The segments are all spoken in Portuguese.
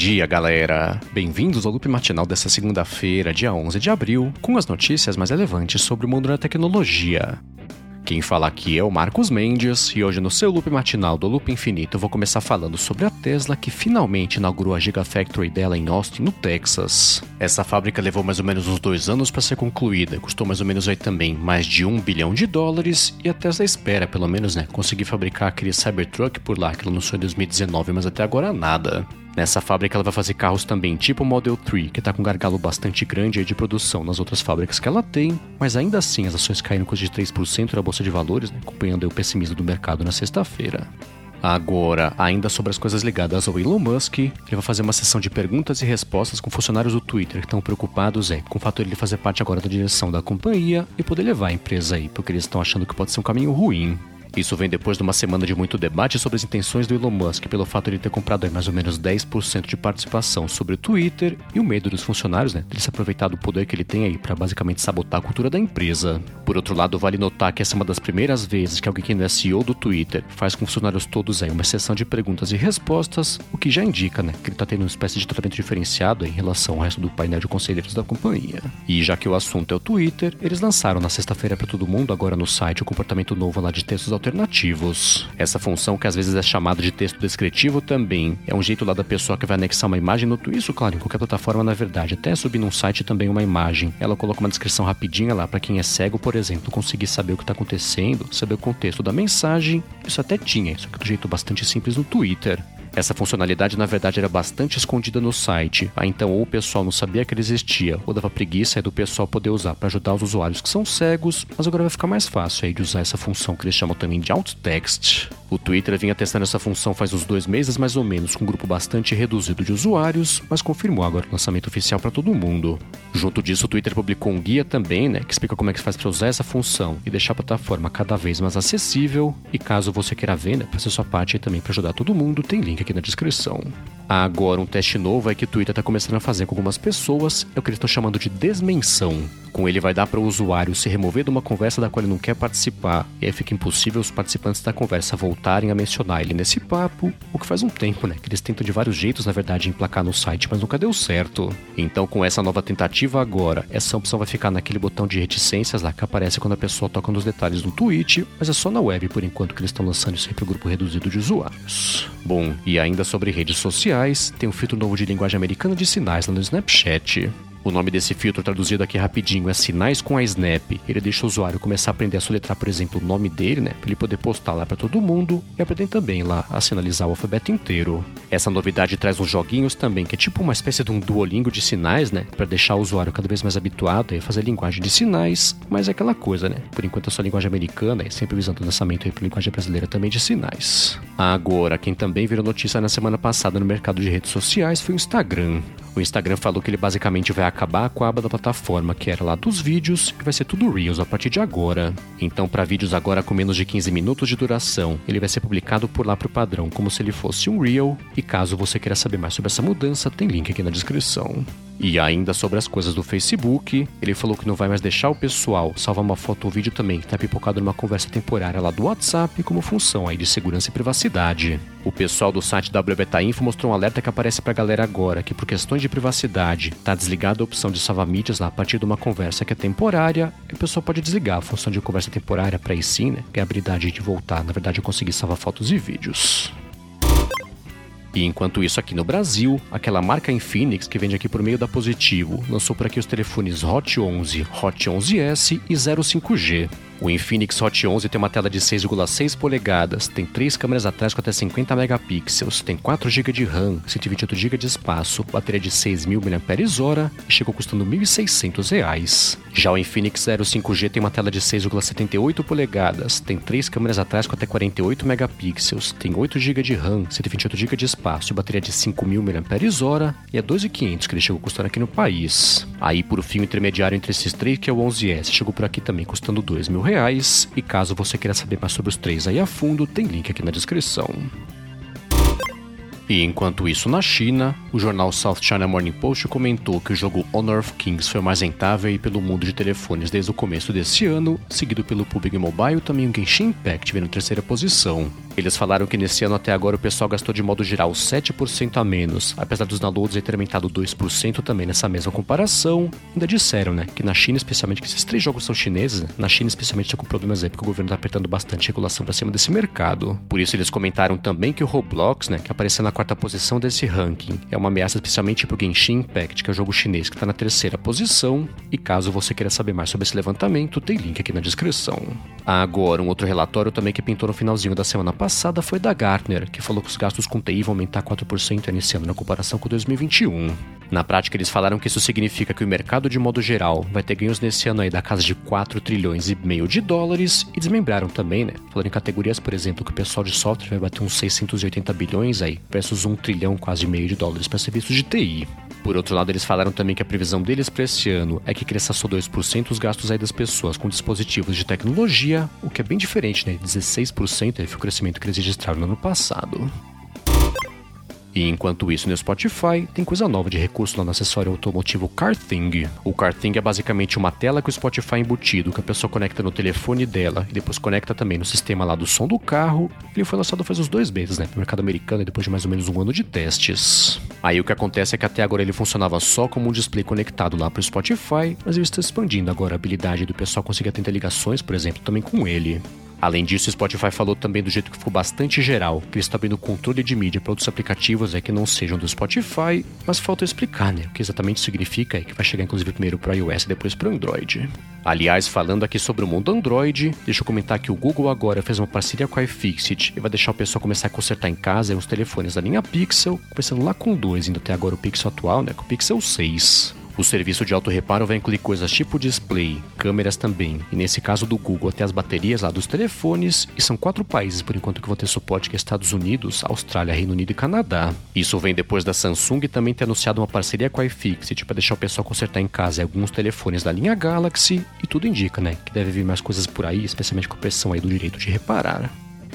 dia, galera! Bem-vindos ao loop matinal dessa segunda-feira, dia 11 de abril, com as notícias mais relevantes sobre o mundo da tecnologia. Quem fala aqui é o Marcos Mendes e hoje no seu loop matinal do Loop Infinito eu vou começar falando sobre a Tesla que finalmente inaugurou a Gigafactory dela em Austin, no Texas. Essa fábrica levou mais ou menos uns dois anos para ser concluída, custou mais ou menos aí também mais de um bilhão de dólares e a Tesla espera, pelo menos, né, conseguir fabricar aquele Cybertruck por lá que ela lançou em 2019, mas até agora nada. Nessa fábrica ela vai fazer carros também tipo o Model 3, que está com um gargalo bastante grande de produção nas outras fábricas que ela tem, mas ainda assim as ações caíram coisa de 3% na bolsa de valores, né, acompanhando o pessimismo do mercado na sexta-feira. Agora, ainda sobre as coisas ligadas ao Elon Musk, ele vai fazer uma sessão de perguntas e respostas com funcionários do Twitter que estão preocupados é, com o fato de ele fazer parte agora da direção da companhia e poder levar a empresa aí, porque eles estão achando que pode ser um caminho ruim. Isso vem depois de uma semana de muito debate sobre as intenções do Elon Musk pelo fato de ter comprado mais ou menos 10% de participação sobre o Twitter e o medo dos funcionários, né, de se aproveitar do poder que ele tem aí para basicamente sabotar a cultura da empresa. Por outro lado, vale notar que essa é uma das primeiras vezes que alguém que não é CEO do Twitter faz com funcionários todos aí uma sessão de perguntas e respostas, o que já indica, né, que ele está tendo uma espécie de tratamento diferenciado em relação ao resto do painel de conselheiros da companhia. E já que o assunto é o Twitter, eles lançaram na sexta-feira para todo mundo agora no site o comportamento novo lá de textos alternativos. Essa função, que às vezes é chamada de texto descritivo, também é um jeito lá da pessoa que vai anexar uma imagem no Isso, claro, em qualquer plataforma, na verdade. Até subir num site também uma imagem. Ela coloca uma descrição rapidinha lá para quem é cego, por exemplo, conseguir saber o que está acontecendo, saber o contexto da mensagem. Isso até tinha, isso do jeito bastante simples no Twitter. Essa funcionalidade, na verdade, era bastante escondida no site. Ah, então, ou o pessoal não sabia que ele existia, ou dava preguiça do pessoal poder usar para ajudar os usuários que são cegos, mas agora vai ficar mais fácil aí de usar essa função que eles chamam também de alt text. O Twitter vinha testando essa função faz uns dois meses mais ou menos, com um grupo bastante reduzido de usuários, mas confirmou agora o lançamento oficial para todo mundo. Junto disso, o Twitter publicou um guia também, né, que explica como é que faz para usar essa função e deixar a plataforma cada vez mais acessível. E caso você queira ver, né, fazer sua parte e também para ajudar todo mundo, tem link aqui na descrição. Agora, um teste novo é que o Twitter está começando a fazer com algumas pessoas, é o que eles estão chamando de desmenção. Com ele vai dar para o usuário se remover de uma conversa da qual ele não quer participar, e aí fica impossível os participantes da conversa voltarem a mencionar ele nesse papo, o que faz um tempo, né, que eles tentam de vários jeitos, na verdade, emplacar no site, mas nunca deu certo. Então, com essa nova tentativa agora, essa opção vai ficar naquele botão de reticências lá que aparece quando a pessoa toca nos detalhes do tweet, mas é só na web por enquanto que eles estão lançando isso aí para o grupo reduzido de usuários. Bom, e ainda sobre redes sociais, tem um filtro novo de linguagem americana de sinais lá no Snapchat. O nome desse filtro, traduzido aqui rapidinho, é Sinais com a Snap. Ele deixa o usuário começar a aprender a soletrar, por exemplo, o nome dele, né? Pra ele poder postar lá para todo mundo e aprender também lá a sinalizar o alfabeto inteiro. Essa novidade traz uns joguinhos também, que é tipo uma espécie de um duolingo de sinais, né? Para deixar o usuário cada vez mais habituado a fazer linguagem de sinais, mas é aquela coisa, né? Por enquanto é só linguagem americana e sempre visando o lançamento aí pra linguagem brasileira também de sinais. Agora, quem também virou notícia na semana passada no mercado de redes sociais foi o Instagram. O Instagram falou que ele basicamente vai acabar com a aba da plataforma, que era lá dos vídeos, e vai ser tudo Reels a partir de agora. Então, para vídeos agora com menos de 15 minutos de duração, ele vai ser publicado por lá pro padrão, como se ele fosse um Reel. E caso você queira saber mais sobre essa mudança, tem link aqui na descrição. E ainda sobre as coisas do Facebook, ele falou que não vai mais deixar o pessoal salvar uma foto ou vídeo também que tá pipocado numa conversa temporária lá do WhatsApp como função aí de segurança e privacidade. O pessoal do site WBeta Info mostrou um alerta que aparece pra galera agora, que por questões de privacidade, tá desligada a opção de salvar mídias lá a partir de uma conversa que é temporária, e o pessoal pode desligar a função de conversa temporária para aí sim, né, que é a habilidade de voltar, na verdade, conseguir salvar fotos e vídeos. E enquanto isso, aqui no Brasil, aquela marca Infinix que vende aqui por meio da Positivo lançou por aqui os telefones Hot 11, Hot 11S e 05G. O Infinix Hot 11 tem uma tela de 6,6 polegadas, tem três câmeras atrás com até 50 megapixels, tem 4 GB de RAM, 128 GB de espaço, bateria de 6.000 mAh e chegou custando R$ 1.600. Já o Infinix 05G tem uma tela de 6,78 polegadas, tem três câmeras atrás com até 48 megapixels, tem 8 GB de RAM, 128 GB de espaço bateria de 5.000 mAh e é 2.500 que ele chegou custando aqui no país. Aí, por fim, o intermediário entre esses três, que é o 11S, chegou por aqui também custando R$ 2.000 reais. E caso você queira saber mais sobre os três aí a fundo, tem link aqui na descrição. E enquanto isso, na China, o jornal South China Morning Post comentou que o jogo Honor of Kings foi o mais rentável pelo mundo de telefones desde o começo desse ano, seguido pelo PUBG Mobile também o Genshin Impact vem na terceira posição. Eles falaram que nesse ano até agora o pessoal gastou de modo geral 7% a menos, apesar dos downloads terem aumentado 2% também nessa mesma comparação. Ainda disseram, né, que na China, especialmente, que esses três jogos são chineses, na China especialmente está com problemas aí, porque o governo está apertando bastante regulação para cima desse mercado. Por isso eles comentaram também que o Roblox, né, que apareceu na quarta posição desse ranking, é uma ameaça especialmente pro Genshin Impact, que é o jogo chinês que está na terceira posição. E caso você queira saber mais sobre esse levantamento, tem link aqui na descrição. Agora, um outro relatório também que pintou no finalzinho da semana passada foi da Gartner, que falou que os gastos com TI vão aumentar 4% nesse ano na comparação com 2021. Na prática, eles falaram que isso significa que o mercado de modo geral vai ter ganhos nesse ano aí da casa de 4 trilhões e meio de dólares e desmembraram também, né? Falando em categorias, por exemplo, que o pessoal de software vai bater uns 680 bilhões aí versus 1 trilhão quase meio de dólares para serviços de TI. Por outro lado, eles falaram também que a previsão deles para esse ano é que cresça só 2% os gastos aí das pessoas com dispositivos de tecnologia, o que é bem diferente, né? 16% foi o crescimento que eles registraram no ano passado. E enquanto isso no Spotify, tem coisa nova de recurso lá no acessório automotivo CarThing. O CarThing é basicamente uma tela que o Spotify embutido, que a pessoa conecta no telefone dela e depois conecta também no sistema lá do som do carro. Ele foi lançado faz uns dois meses, né, no mercado americano, depois de mais ou menos um ano de testes. Aí o que acontece é que até agora ele funcionava só como um display conectado lá para o Spotify, mas ele está expandindo agora a habilidade do pessoal conseguir atender ligações, por exemplo, também com ele. Além disso, o Spotify falou também do jeito que ficou bastante geral, que eles estão abrindo controle de mídia para outros aplicativos é que não sejam do Spotify, mas falta explicar, né? O que exatamente significa é que vai chegar inclusive primeiro para iOS e depois para Android. Aliás, falando aqui sobre o mundo Android, deixa eu comentar que o Google agora fez uma parceria com a iFixit e vai deixar o pessoal começar a consertar em casa os telefones da linha Pixel, começando lá com dois, indo até agora o Pixel atual, né? Com o Pixel 6. O serviço de auto reparo vai incluir coisas tipo display, câmeras também, e nesse caso do Google até as baterias lá dos telefones, e são quatro países por enquanto que vão ter suporte que é Estados Unidos, Austrália, Reino Unido e Canadá. Isso vem depois da Samsung também ter anunciado uma parceria com a iFixit para deixar o pessoal consertar em casa alguns telefones da linha Galaxy, e tudo indica, né, que deve vir mais coisas por aí, especialmente com a pressão aí do direito de reparar.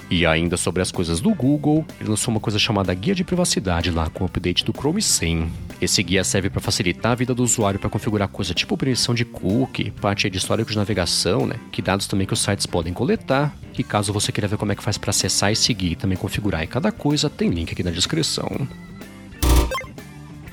E ainda sobre as coisas do Google, ele lançou uma coisa chamada Guia de Privacidade lá com o update do Chrome 100. Esse guia serve para facilitar a vida do usuário para configurar coisa tipo permissão de cookie, parte de histórico de navegação, né? Que dados também que os sites podem coletar. E caso você queira ver como é que faz para acessar e seguir e também configurar em cada coisa, tem link aqui na descrição.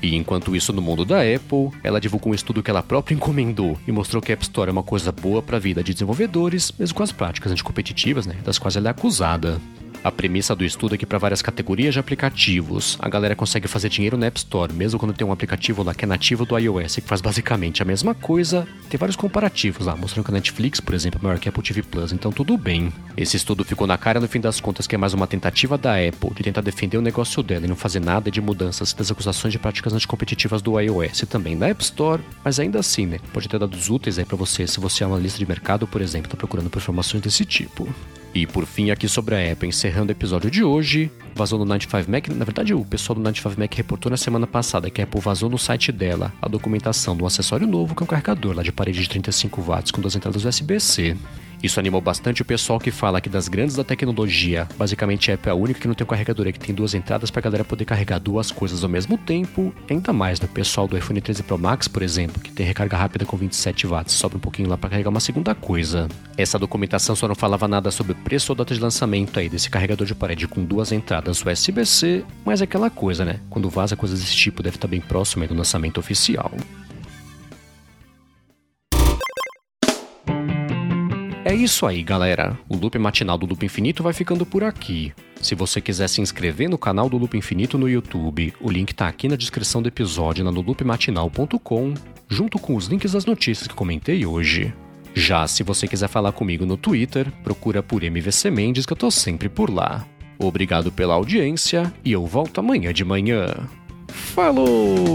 E enquanto isso, no mundo da Apple, ela divulgou um estudo que ela própria encomendou e mostrou que a App Store é uma coisa boa para a vida de desenvolvedores, mesmo com as práticas anticompetitivas, né, das quais ela é acusada. A premissa do estudo é que para várias categorias de aplicativos, a galera consegue fazer dinheiro na App Store, mesmo quando tem um aplicativo lá que é nativo do iOS, que faz basicamente a mesma coisa. Tem vários comparativos lá, mostrando que a Netflix, por exemplo, é maior que a Apple TV Plus, então tudo bem. Esse estudo ficou na cara no fim das contas que é mais uma tentativa da Apple de tentar defender o negócio dela e não fazer nada de mudanças das acusações de práticas anticompetitivas do iOS e também da App Store, mas ainda assim, né, pode ter dados úteis aí para você se você é uma lista de mercado, por exemplo, está procurando por informações desse tipo. E por fim, aqui sobre a Apple, encerrando o episódio de hoje, vazou no 95Mac. Na verdade, o pessoal do 95Mac reportou na semana passada que a Apple vazou no site dela a documentação do acessório novo, que é um carregador lá de parede de 35 watts com duas entradas USB-C. Isso animou bastante o pessoal que fala que das grandes da tecnologia, basicamente a Apple é a única que não tem um carregador que tem duas entradas para a galera poder carregar duas coisas ao mesmo tempo. Ainda mais no pessoal do iPhone 13 Pro Max, por exemplo, que tem recarga rápida com 27 watts, sobra um pouquinho lá para carregar uma segunda coisa. Essa documentação só não falava nada sobre o preço ou data de lançamento aí desse carregador de parede com duas entradas USB-C, mas é aquela coisa, né? Quando vaza coisas desse tipo deve estar bem próximo do lançamento oficial. É isso aí, galera. O loop matinal do Loop Infinito vai ficando por aqui. Se você quiser se inscrever no canal do Loop Infinito no YouTube, o link tá aqui na descrição do episódio na loopmatinal.com, junto com os links das notícias que comentei hoje. Já se você quiser falar comigo no Twitter, procura por MVC Mendes que eu tô sempre por lá. Obrigado pela audiência e eu volto amanhã de manhã. Falou!